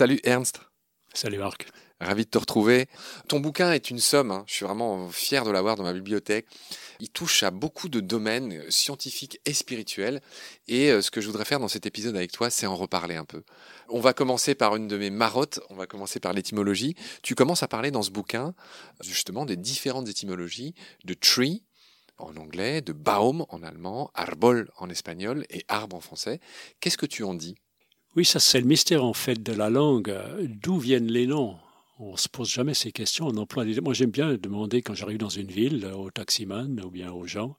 Salut Ernst. Salut Marc. Ravi de te retrouver. Ton bouquin est une somme, hein. je suis vraiment fier de l'avoir dans ma bibliothèque. Il touche à beaucoup de domaines scientifiques et spirituels. Et euh, ce que je voudrais faire dans cet épisode avec toi, c'est en reparler un peu. On va commencer par une de mes marottes, on va commencer par l'étymologie. Tu commences à parler dans ce bouquin justement des différentes étymologies de tree en anglais, de baum en allemand, arbol en espagnol et arbre en français. Qu'est-ce que tu en dis? Oui, ça c'est le mystère en fait de la langue. D'où viennent les noms? On se pose jamais ces questions. On emploie Moi, j'aime bien demander quand j'arrive dans une ville, au taximan ou bien aux gens,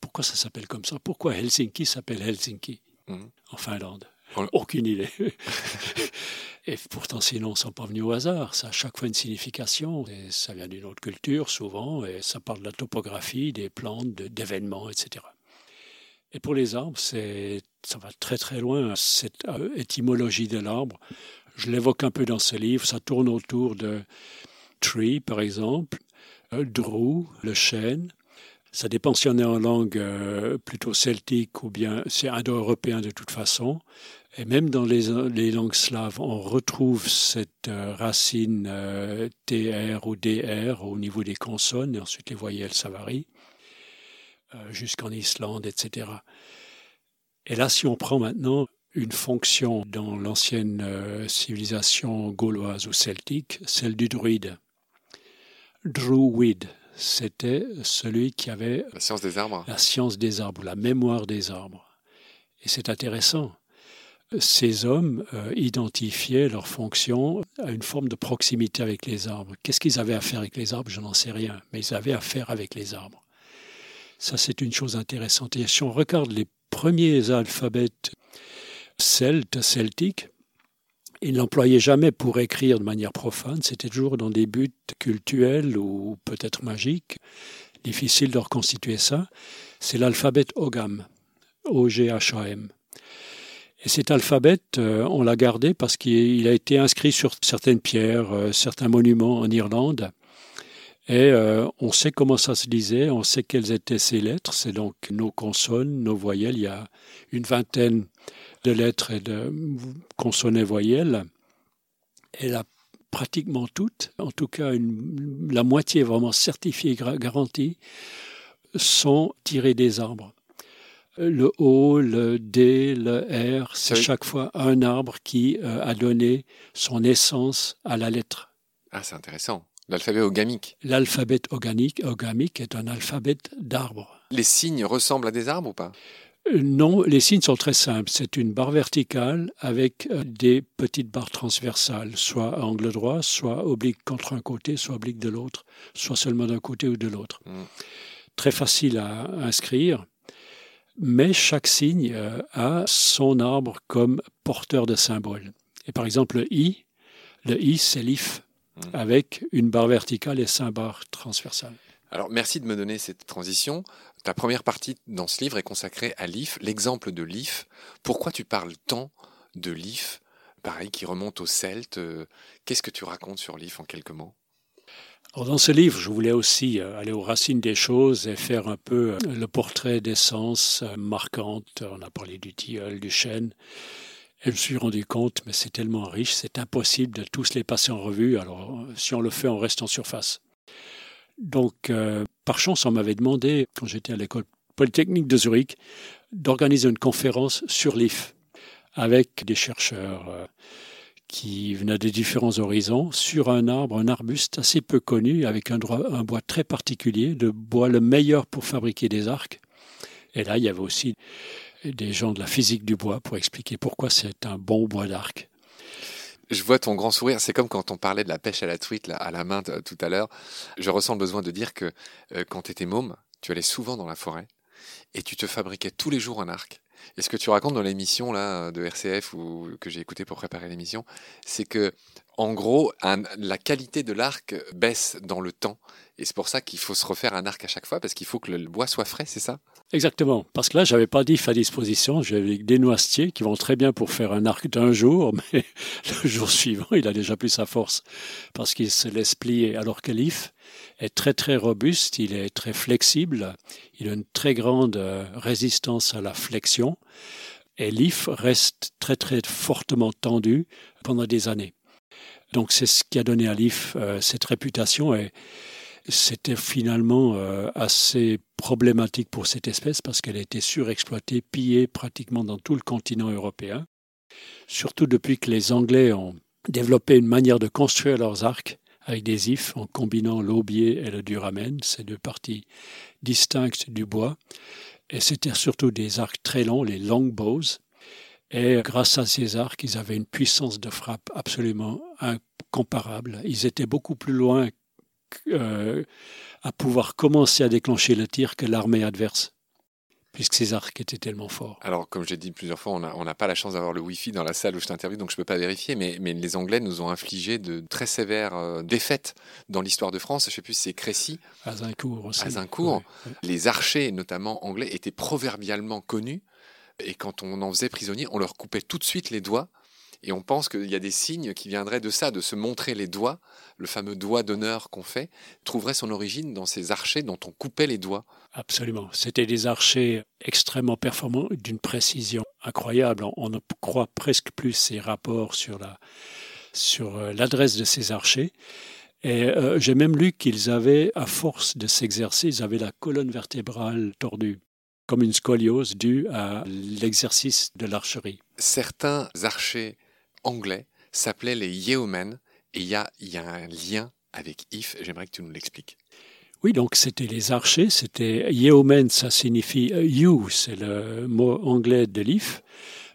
pourquoi ça s'appelle comme ça? Pourquoi Helsinki s'appelle Helsinki? Mmh. en Finlande Aucune idée. et pourtant, ces noms ne sont pas venus au hasard. Ça a chaque fois une signification. Et ça vient d'une autre culture, souvent, et ça parle de la topographie, des plantes, d'événements, etc. Et pour les arbres, ça va très très loin, cette euh, étymologie de l'arbre. Je l'évoque un peu dans ce livre. Ça tourne autour de tree, par exemple, euh, drew, le chêne. Ça dépend si on est en langue euh, plutôt celtique ou bien c'est indo-européen de toute façon. Et même dans les, langues slaves, on retrouve cette racine TR ou DR au niveau des consonnes, et ensuite les voyelles, ça varie, jusqu'en Islande, etc. Et là, si on prend maintenant une fonction dans l'ancienne euh, civilisation gauloise ou celtique, celle du druide. Druid, c'était celui qui avait la science des arbres, la science des arbres, la mémoire des arbres. Et c'est intéressant. Ces hommes euh, identifiaient leur fonction à une forme de proximité avec les arbres. Qu'est-ce qu'ils avaient à faire avec les arbres? Je n'en sais rien, mais ils avaient à faire avec les arbres. Ça, c'est une chose intéressante. Et si on regarde les premiers alphabets celte, celtique. Ils ne l'employaient jamais pour écrire de manière profane, c'était toujours dans des buts cultuels ou peut-être magiques. Difficile de reconstituer ça. C'est l'alphabet Ogam, O-G-H-A-M. Et cet alphabet, euh, on l'a gardé parce qu'il a été inscrit sur certaines pierres, euh, certains monuments en Irlande. Et euh, on sait comment ça se disait, on sait quelles étaient ces lettres. C'est donc nos consonnes, nos voyelles. Il y a une vingtaine de lettres et de consonnes et voyelles. Elle a pratiquement toutes, en tout cas la moitié vraiment certifiée, garantie, sont tirées des arbres. Le O, le D, le R, c'est chaque fois un arbre qui euh, a donné son essence à la lettre. Ah, c'est intéressant. L'alphabet ogamique. L'alphabet organique, ogamique est un alphabet d'arbres. Les signes ressemblent à des arbres ou pas? Non, les signes sont très simples. C'est une barre verticale avec euh, des petites barres transversales, soit à angle droit, soit oblique contre un côté, soit oblique de l'autre, soit seulement d'un côté ou de l'autre. Mm. Très facile à inscrire, mais chaque signe euh, a son arbre comme porteur de symbole. Et par exemple, le I, le I, c'est l'IF. Avec une barre verticale et cinq barres transversales. Alors merci de me donner cette transition. Ta première partie dans ce livre est consacrée à l'IF, l'exemple de l'IF. Pourquoi tu parles tant de l'IF, pareil, qui remonte aux Celtes euh, Qu'est-ce que tu racontes sur l'IF en quelques mots? Dans ce livre, je voulais aussi euh, aller aux racines des choses et faire un peu euh, le portrait d'essence marquante. On a parlé du tilleul, du chêne. Et je me suis rendu compte, mais c'est tellement riche, c'est impossible de tous les passer en revue. Alors, si on le fait, on reste en surface. Donc, euh, par chance, on m'avait demandé, quand j'étais à l'école polytechnique de Zurich, d'organiser une conférence sur l'IF avec des chercheurs euh, qui venaient de différents horizons sur un arbre, un arbuste assez peu connu, avec un, un bois très particulier, le bois le meilleur pour fabriquer des arcs. Et là, il y avait aussi des gens de la physique du bois pour expliquer pourquoi c'est un bon bois d'arc je vois ton grand sourire. C'est comme quand on parlait de la pêche à la truite à la main tout à l'heure. Je ressens le besoin de dire que euh, quand tu étais môme, tu allais souvent dans la forêt et tu te fabriquais tous les jours un arc. Et ce que tu racontes dans l'émission là de RCF ou que j'ai écouté pour préparer l'émission, c'est que en gros, la qualité de l'arc baisse dans le temps. Et c'est pour ça qu'il faut se refaire un arc à chaque fois, parce qu'il faut que le bois soit frais, c'est ça? Exactement. Parce que là, j'avais pas d'if à disposition. J'avais des noisetiers qui vont très bien pour faire un arc d'un jour, mais le jour suivant, il a déjà plus sa force parce qu'il se laisse plier. Alors que l'if est très très robuste, il est très flexible, il a une très grande euh, résistance à la flexion Et l'IF reste très très fortement tendu pendant des années. Donc c'est ce qui a donné à l'IF euh, cette réputation et c'était finalement euh, assez problématique pour cette espèce parce qu'elle a été surexploitée, pillée pratiquement dans tout le continent européen. Surtout depuis que les Anglais ont développé une manière de construire leurs arcs avec des ifs en combinant l'aubier et le duramen, ces deux parties distinctes du bois. Et c'était surtout des arcs très longs, les longbows. Et grâce à ces arcs, ils avaient une puissance de frappe absolument incomparable. Ils étaient beaucoup plus loin euh, à pouvoir commencer à déclencher le tir que l'armée adverse puisque ces arcs étaient tellement forts. Alors, comme j'ai dit plusieurs fois, on n'a pas la chance d'avoir le Wi-Fi dans la salle où je t'interviewe, donc je ne peux pas vérifier, mais, mais, les Anglais nous ont infligé de très sévères euh, défaites dans l'histoire de France. Je ne sais plus si c'est Crécy. Azincourt aussi. Azincourt. Les archers, notamment anglais, étaient proverbialement connus, et quand on en faisait prisonnier, on leur coupait tout de suite les doigts et on pense qu'il y a des signes qui viendraient de ça, de se montrer les doigts, le fameux doigt d'honneur qu'on fait, trouverait son origine dans ces archers dont on coupait les doigts. Absolument. C'était des archers extrêmement performants, d'une précision incroyable. On ne croit presque plus ces rapports sur la sur euh, l'adresse de ces archers. Et euh, j'ai même lu qu'ils avaient, à force de s'exercer, ils avaient la colonne vertébrale tordue comme une scoliose due à l'exercice de l'archerie. Certains archers anglais s'appelait les Yeomen, et il y a, y a un lien avec If, j'aimerais que tu nous l'expliques. Oui, donc c'était les archers, c'était Yeomen, ça signifie euh, You, c'est le mot anglais de l'If.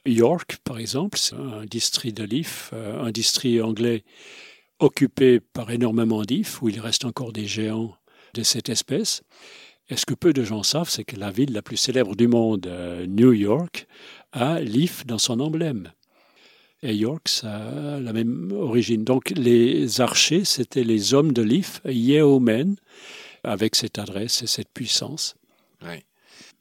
York, par exemple, c'est un district de l'If, euh, un district anglais occupé par énormément d'If, où il reste encore des géants de cette espèce. Et ce que peu de gens savent, c'est que la ville la plus célèbre du monde, euh, New York, a l'If dans son emblème et York, ça a la même origine. Donc les archers, c'était les hommes de l'If, Yeomen, avec cette adresse et cette puissance. Oui.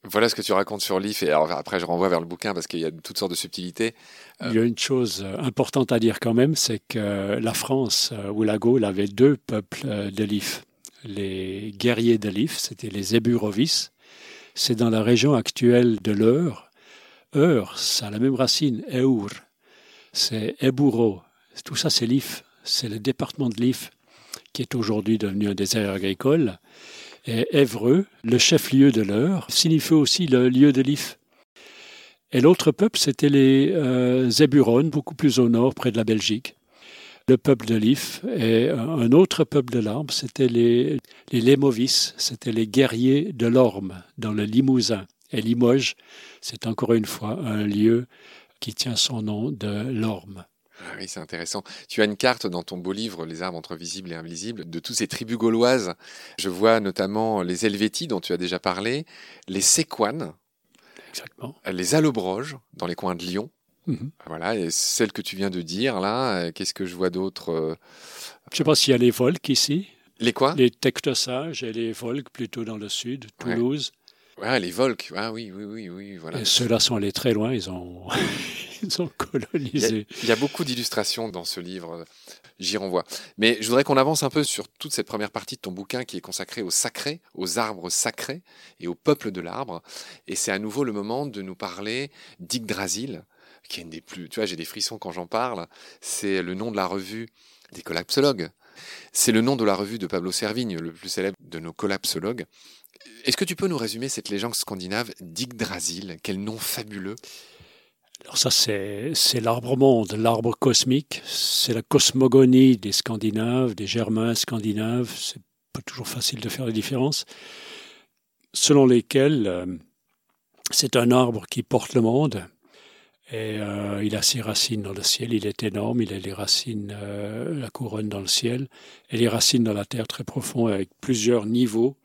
Voilà ce que tu racontes sur l'IF, et alors après je renvoie vers le bouquin parce qu'il y a toutes sortes de subtilités. Il y a une chose importante à dire quand même, c'est que la France ou la Gaule avait deux peuples de l'IF. Les guerriers de l'IF, c'était les Eburovis, c'est dans la région actuelle de l'Eure. Eure, ça a la même racine, Eur, c'est Eburo. Tout ça, c'est l'IF. C'est le département de l'IF qui est aujourd'hui devenu un désert agricole. Et Évreux, le chef-lieu de l'Eure, signifie aussi le lieu de l'IF. Et l'autre peuple, c'était les euh, beaucoup plus au nord, près de la Belgique. Le peuple de l'If. Et un autre peuple de l'Arbre, c'était les, les Lémovis, c'était les guerriers de l'Orme, dans le Limousin. Et Limoges, c'est encore une fois un lieu qui tient son nom de l'orme. Ah oui, c'est intéressant. Tu as une carte dans ton beau livre, Les arbres entre visibles et invisibles, de toutes ces tribus gauloises. Je vois notamment les Helvéties dont tu as déjà parlé, les Séquanes, Exactement. les Allobroges dans les coins de Lyon. Mhm. Voilà, et celle que tu viens de dire là, qu'est-ce que je vois d'autre euh? Je ne sais pas s'il y a les Volques ici. Les quoi? Les Tectosages et les Volques plutôt dans le sud, Toulouse. Ouais, les Volques, ah, oui, oui, oui, oui, voilà. Et ceux-là sont allés très loin, ils ont, ils ont colonisé. Il y, a, beaucoup d'illustrations dans ce livre, j'y renvoie. Mais je voudrais qu'on avance un peu sur toute cette première partie de ton bouquin qui est consacrée au sacré, aux arbres sacrés et au peuple de l'arbre. Et c'est à nouveau le moment de nous parler d'Yggdrasil, qui est une des plus... Tu vois, j'ai des frissons quand j'en parle. C'est le nom de la revue des collapsologues. C'est le nom de la revue de Pablo Servigne, le plus célèbre de nos collapsologues. Est-ce que tu peux nous résumer cette légende scandinave d'Yggdrasil Quel nom fabuleux alors ça, c'est, l'arbre monde, l'arbre cosmique. C'est la cosmogonie des Scandinaves, des Germains scandinaves. C'est pas toujours facile de faire la différence. Selon lesquels euh, c'est un arbre qui porte le monde. Et euh, il a ses racines dans le ciel, il est énorme, il a les racines, euh, la couronne dans le ciel, et les racines dans la terre très profondes avec plusieurs niveaux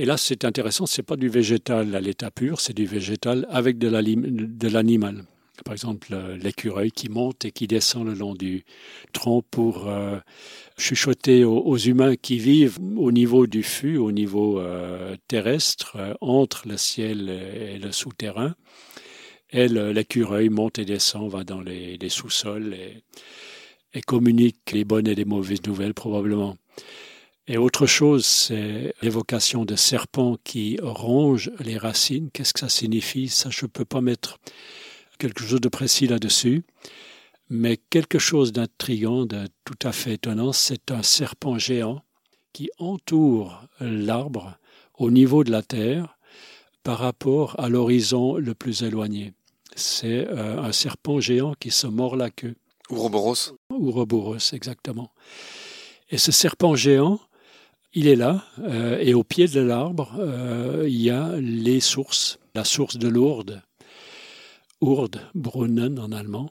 et là, c'est intéressant, ce n'est pas du végétal à l'état pur, c'est du végétal avec de l'animal. Par exemple, l'écureuil qui monte et qui descend le long du tronc pour euh, chuchoter aux, humains qui vivent au niveau du fût, au niveau euh, terrestre, euh, entre le ciel et le souterrain. Et l'écureuil monte et descend, va dans les, sous-sols et communique les bonnes et les mauvaises nouvelles probablement. Et autre chose, c'est l'évocation de serpents qui rongent les racines. Qu'est-ce que ça signifie? Ça, je ne peux pas mettre quelque chose de précis là-dessus. Mais quelque chose d'intrigant, de tout à fait étonnant, c'est un serpent géant qui entoure l'arbre au niveau de la terre par rapport à l'horizon le plus éloigné. C'est euh, un serpent géant qui se mord la queue. Ouroboros. Ouroboros, exactement. Et ce serpent géant, il est là, euh, et au pied de l'arbre, euh, il y a les sources, la source de Lourdes, Urde, Brunnen en allemand,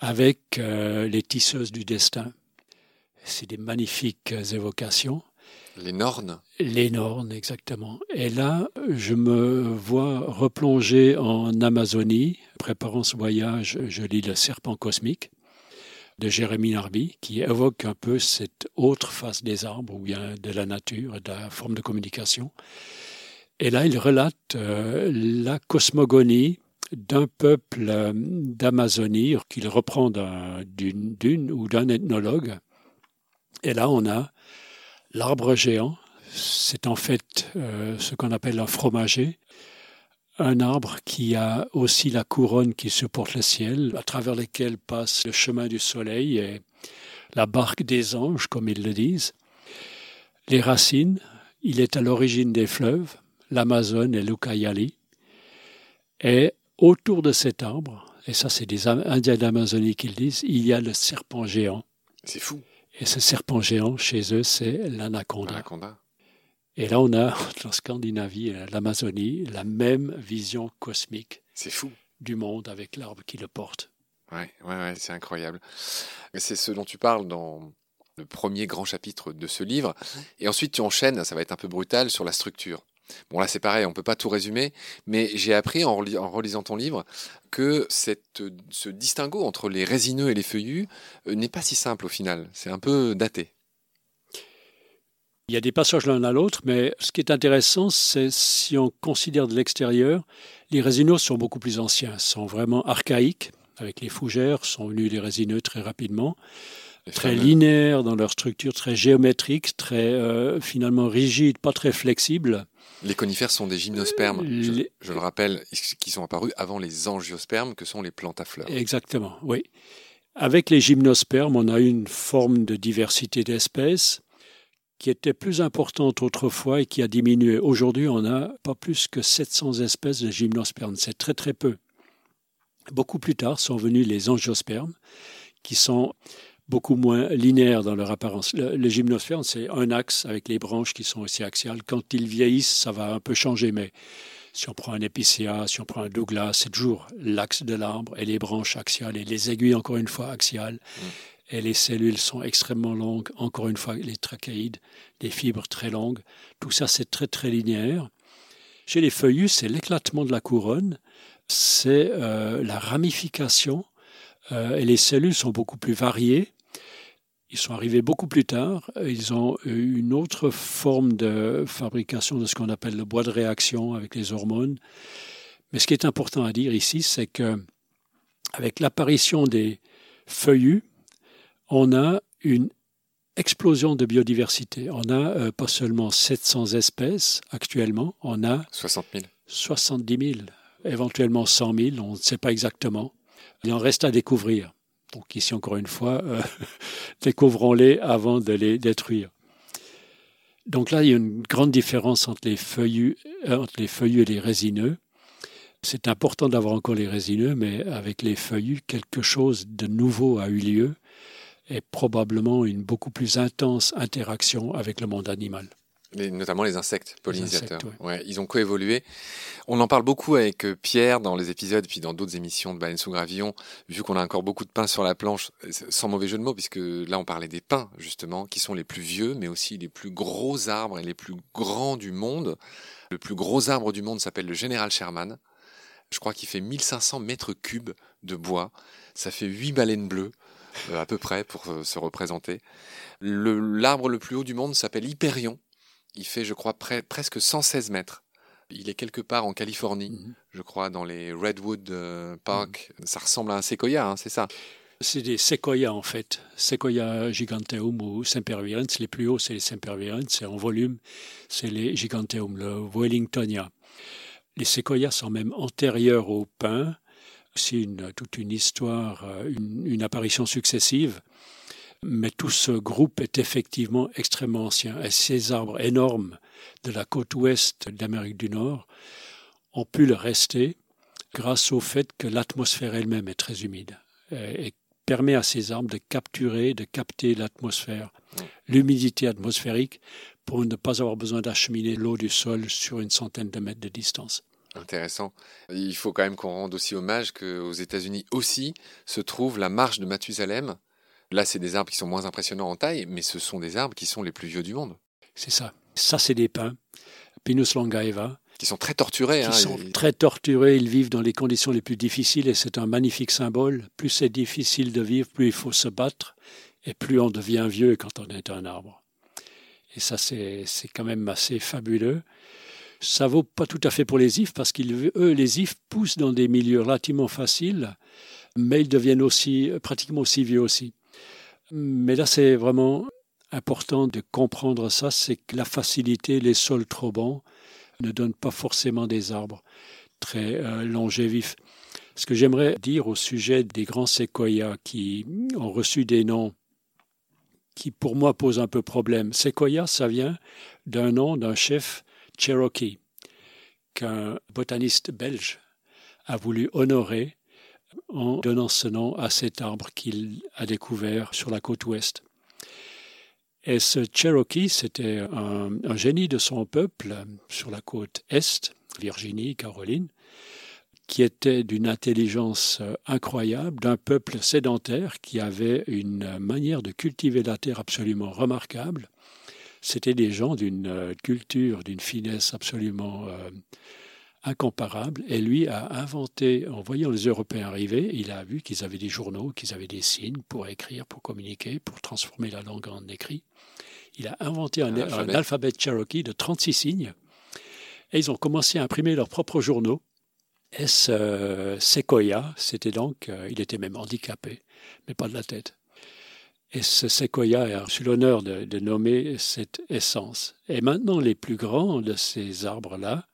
avec euh, les tisseuses du destin. C'est des magnifiques évocations. Les Nornes. Les Nornes, exactement. Et là, je me vois replonger en Amazonie. Préparant ce voyage, je lis Le Serpent cosmique de Jérémie Narby, qui évoque un peu cette autre face des arbres, ou bien de la nature, de la forme de communication. Et là, il relate euh, la cosmogonie d'un peuple euh, d'Amazonie qu'il reprend d'une ou d'un ethnologue. Et là, on a l'arbre géant. C'est en fait euh, ce qu'on appelle un fromager, un arbre qui a aussi la couronne qui supporte le ciel, à travers lequel passe le chemin du soleil et la barque des anges, comme ils le disent. Les racines, il est à l'origine des fleuves, l'Amazone et l'Ucayali. Et autour de cet arbre, et ça c'est des Indiens d'Amazonie qui le disent, il y a le serpent géant. C'est fou. Et ce serpent géant, chez eux, c'est l'anaconda. L'anaconda. Et là, on a, en Scandinavie et l'Amazonie, la même vision cosmique. C'est fou. Du monde avec l'arbre qui le porte. Ouais, ouais, ouais c'est incroyable. C'est ce dont tu parles dans le premier grand chapitre de ce livre. Et ensuite, tu enchaînes, ça va être un peu brutal, sur la structure. Bon, là, c'est pareil, on ne peut pas tout résumer, mais j'ai appris en, relisant ton livre que cette, ce distinguo entre les résineux et les feuillus euh, n'est pas si simple au final. C'est un peu daté. Il y a des passages l'un à l'autre, mais ce qui est intéressant, c'est si on considère de l'extérieur, les résineux sont beaucoup plus anciens, sont vraiment archaïques. Avec les fougères, sont venus les résineux très rapidement, très linéaires dans leur structure, très géométriques, très euh, finalement rigides, pas très flexibles. Les conifères sont des gymnospermes, je, je, le rappelle, qui sont apparus avant les angiospermes, que sont les plantes à fleurs. Exactement, oui. Avec les gymnospermes, on a une forme de diversité d'espèces qui était plus importante autrefois et qui a diminué. Aujourd'hui, on n'a pas plus que 700 espèces de gymnospermes. C'est très très peu. Beaucoup plus tard sont venus les angiospermes, qui sont beaucoup moins linéaires dans leur apparence. Le, gymnosperme, c'est un axe avec les branches qui sont aussi axiales. Quand ils vieillissent, ça va un peu changer, mais si on prend un épicéa, si on prend un douglas, c'est toujours l'axe de l'arbre et les branches axiales et les aiguilles, encore une fois, axiales. Mmh et les cellules sont extrêmement longues. Encore une fois, les trachéides, des fibres très longues. Tout ça, c'est très, très linéaire. Chez les feuillus, c'est l'éclatement de la couronne, c'est euh, la ramification, euh, et les cellules sont beaucoup plus variées. Ils sont arrivés beaucoup plus tard. Ils ont eu une autre forme de fabrication de ce qu'on appelle le bois de réaction avec les hormones. Mais ce qui est important à dire ici, c'est que avec l'apparition des feuillus, on a une explosion de biodiversité. On a euh, pas seulement 700 espèces actuellement, on a 60 000. 70 000, éventuellement 100 000, on ne sait pas exactement. Il en reste à découvrir. Donc ici, encore une fois, euh, découvrons-les avant de les détruire. Donc là, il y a une grande différence entre les feuillus, euh, entre les feuillus et les résineux. C'est important d'avoir encore les résineux, mais avec les feuillus, quelque chose de nouveau a eu lieu et probablement une beaucoup plus intense interaction avec le monde animal. notamment les insectes pollinisateurs. ouais. ils ont coévolué. On en parle beaucoup avec euh, Pierre dans les épisodes, puis dans d'autres émissions de Baleine sous Gravillon, vu qu'on a encore beaucoup de pain sur la planche, sans mauvais jeu de mots, puisque là on parlait des pins, justement, qui sont les plus vieux, mais aussi les plus gros arbres et les plus grands du monde. Le plus gros arbre du monde s'appelle le Général Sherman. Je crois qu'il fait 1500 mètres cubes de bois. Ça fait 8 baleines bleues. Euh, à peu près pour euh, se représenter. L'arbre le, plus haut du monde s'appelle Hyperion. Il fait, je crois, presque 116 mètres. Il est quelque part en Californie, mhm. je crois, dans les Redwood euh, Park. Mhm. Ça ressemble à un séquoia, hein, c'est ça? C'est des séquoias en fait, Sequoia giganteum ou sempervirens. Les plus hauts, c'est les sempervirens, c'est en volume, c'est les giganteum, le Wellingtonia. Les séquoias sont même antérieurs aux pins. Toute une histoire, euh, une, apparition successive. Mais tout ce groupe est effectivement extrêmement ancien. Et ces arbres énormes de la côte ouest d'Amérique du Nord ont pu le rester grâce au fait que l'atmosphère elle-même est très humide et permet à ces arbres de capturer, de capter l'atmosphère, l'humidité atmosphérique pour ne pas avoir besoin d'acheminer l'eau du sol sur une centaine de mètres de distance. Intéressant. Il faut quand même qu'on rende aussi hommage qu'aux États-Unis aussi se trouve la marche de Mathusalem. Là, c'est des arbres qui sont moins impressionnants en taille, mais ce sont des arbres qui sont les plus vieux du monde. C'est ça. Ça, c'est des pins. Pinus longaeva. Qui sont très torturés. Qui hein, sont très torturés. Ils vivent dans les conditions les plus difficiles et c'est un magnifique symbole. Plus c'est difficile de vivre, plus il faut se battre et plus on devient vieux quand on est un arbre. Et ça, c'est quand même assez fabuleux. Ça vaut pas tout à fait pour les ifs parce qu'eux, les ifs poussent dans des milieux relativement faciles, mais ils deviennent aussi pratiquement aussi vieux aussi. Mais là, c'est vraiment important de comprendre ça, c'est que la facilité, les sols trop bons, ne donnent pas forcément des arbres très euh, longévifs. Ce que j'aimerais dire au sujet des grands séquoias qui ont reçu des noms qui pour moi posent un peu problème. Séquoia, ça vient d'un nom d'un chef Cherokee qu'un botaniste belge a voulu honorer en donnant ce nom à cet arbre qu'il a découvert sur la côte ouest. Et ce Cherokee, c'était un, génie de son peuple sur la côte est, Virginie, Caroline, qui était d'une intelligence incroyable, d'un peuple sédentaire qui avait une manière de cultiver la terre absolument remarquable. C'était des gens d'une culture, d'une finesse absolument euh, incomparable. Et lui a inventé, en voyant les Européens arriver, il a vu qu'ils avaient des journaux, qu'ils avaient des signes pour écrire, pour communiquer, pour transformer la langue en écrit. Il a inventé un, un, alphabet. un alphabet Cherokee de 36 signes. Et ils ont commencé à imprimer leurs propres journaux. Et ce Sequoia, c'était donc, euh, il était même handicapé, mais pas de la tête. Et ce séquoia a reçu l'honneur de, de, nommer cette essence. Et maintenant, les plus grands de ces arbres-là,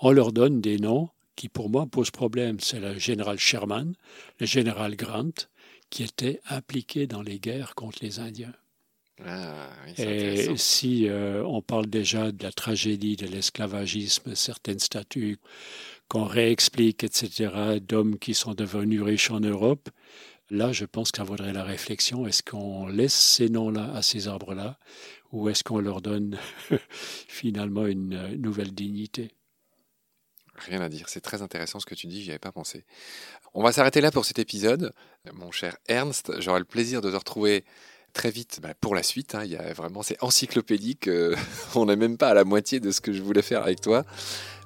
on leur donne des noms qui, pour moi, posent problème. C'est le général Sherman, le général Grant, qui étaient impliqués dans les guerres contre les Indiens. Ah, oui, Et si euh, on parle déjà de la tragédie de l'esclavagisme, certaines statues qu'on réexplique, etc., d'hommes qui sont devenus riches en Europe, Là, je pense qu'il vaudrait la réflexion. Est-ce qu'on laisse ces noms-là à ces arbres-là ou est-ce qu'on leur donne finalement une nouvelle dignité? Rien à dire, c'est très intéressant ce que tu dis, j'y avais pas pensé. On va s'arrêter là pour cet épisode. Mon cher Ernst, j'aurai le plaisir de te retrouver très vite bah, pour la suite. Hein. Il y a vraiment, c'est encyclopédique. Euh, on n'est même pas à la moitié de ce que je voulais faire avec toi.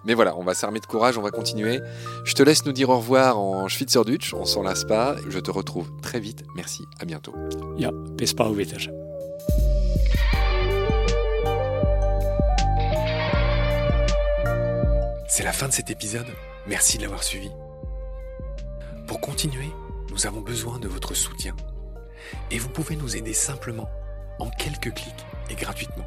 Mais voilà, on va s'armer de courage, on va continuer. Je te laisse nous dire au revoir en Schweizerdeutsch, on s'en lasse pas. Je te retrouve très vite. Merci, à bientôt. Ja, bis bald wieder. C'est la fin de cet épisode. Merci de l'avoir suivi. Pour continuer, nous avons besoin de votre soutien. Et vous pouvez nous aider simplement, en quelques clics et gratuitement.